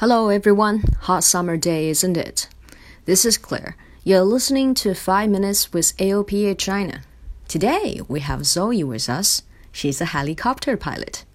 Hello, everyone. Hot summer day, isn't it? This is Claire. You're listening to 5 Minutes with AOPA China. Today, we have Zoe with us. She's a helicopter pilot.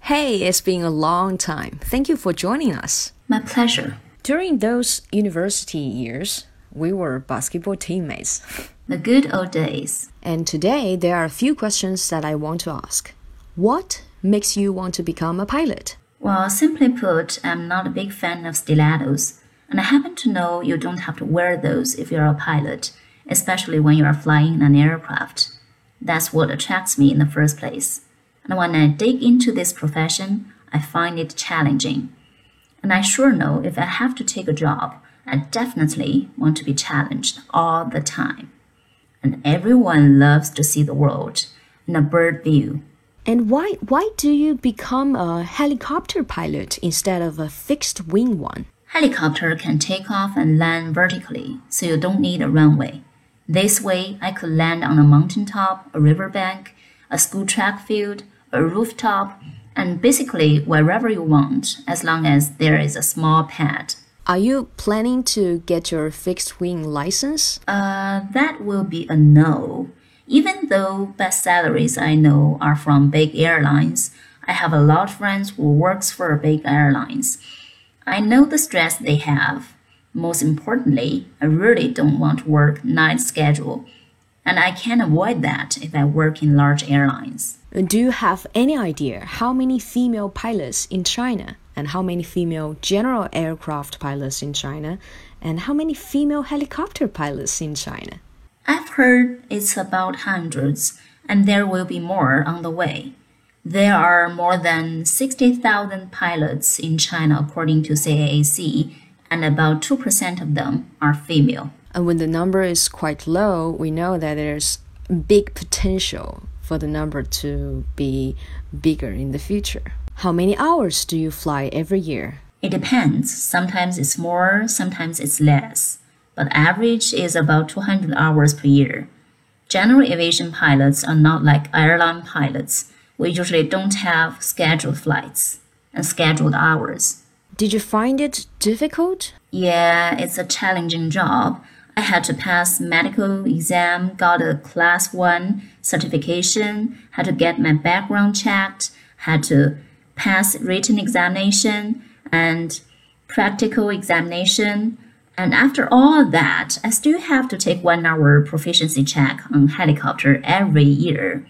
Hey, it's been a long time. Thank you for joining us. My pleasure. During those university years, we were basketball teammates. The good old days. And today, there are a few questions that I want to ask. What makes you want to become a pilot? Well, simply put, I'm not a big fan of stilettos, and I happen to know you don't have to wear those if you're a pilot, especially when you are flying an aircraft. That's what attracts me in the first place. And when I dig into this profession, I find it challenging. And I sure know if I have to take a job, I definitely want to be challenged all the time. And everyone loves to see the world in a bird view. And why why do you become a helicopter pilot instead of a fixed wing one? Helicopter can take off and land vertically, so you don't need a runway. This way, I could land on a mountaintop, a riverbank, a school track field, a rooftop, and basically wherever you want, as long as there is a small pad. Are you planning to get your fixed wing license? Uh, that will be a no. Even though best salaries I know are from big airlines, I have a lot of friends who works for big airlines. I know the stress they have. Most importantly, I really don't want to work night schedule, and I can avoid that if I work in large airlines. Do you have any idea how many female pilots in China and how many female general aircraft pilots in China and how many female helicopter pilots in China? I've heard it's about hundreds, and there will be more on the way. There are more than 60,000 pilots in China, according to CAAC, and about 2% of them are female. And when the number is quite low, we know that there's big potential for the number to be bigger in the future. How many hours do you fly every year? It depends. Sometimes it's more, sometimes it's less but average is about 200 hours per year. General aviation pilots are not like airline pilots. We usually don't have scheduled flights and scheduled hours. Did you find it difficult? Yeah, it's a challenging job. I had to pass medical exam, got a class 1 certification, had to get my background checked, had to pass written examination and practical examination and after all that, I still have to take one hour proficiency check on helicopter every year.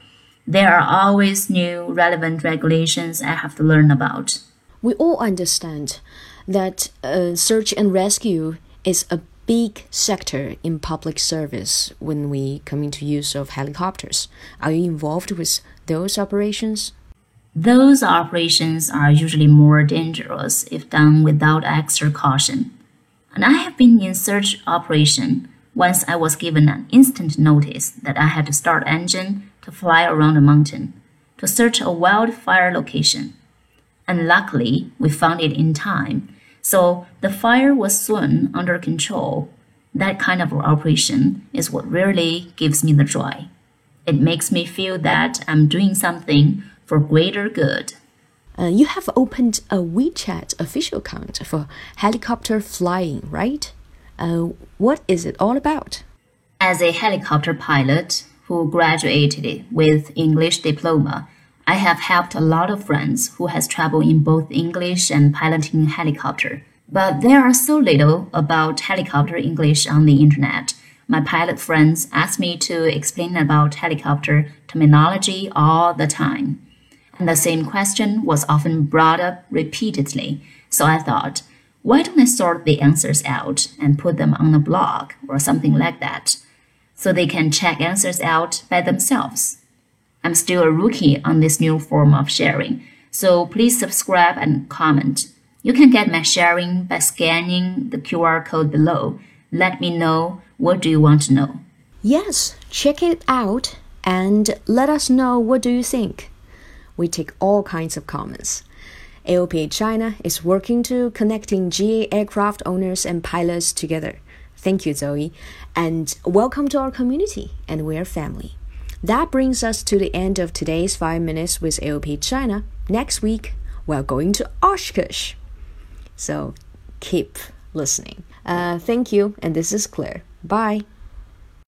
There are always new relevant regulations I have to learn about. We all understand that uh, search and rescue is a big sector in public service when we come into use of helicopters. Are you involved with those operations? Those operations are usually more dangerous if done without extra caution and I have been in search operation. Once I was given an instant notice that I had to start engine to fly around a mountain to search a wildfire location. And luckily, we found it in time. So the fire was soon under control. That kind of operation is what really gives me the joy. It makes me feel that I'm doing something for greater good. Uh, you have opened a WeChat official account for helicopter flying, right? Uh, what is it all about? As a helicopter pilot who graduated with English diploma, I have helped a lot of friends who has traveled in both English and piloting helicopter. But there are so little about helicopter English on the internet. My pilot friends ask me to explain about helicopter terminology all the time. And the same question was often brought up repeatedly, so I thought, why don't I sort the answers out and put them on a blog or something like that, so they can check answers out by themselves? I'm still a rookie on this new form of sharing, So please subscribe and comment. You can get my sharing by scanning the QR code below. Let me know what do you want to know. Yes, check it out and let us know what do you think. We take all kinds of comments. AOPA China is working to connecting GA aircraft owners and pilots together. Thank you, Zoe, and welcome to our community, and we're family. That brings us to the end of today's 5 Minutes with AOPA China. Next week, we're going to Oshkosh. So keep listening. Uh, thank you, and this is Claire. Bye.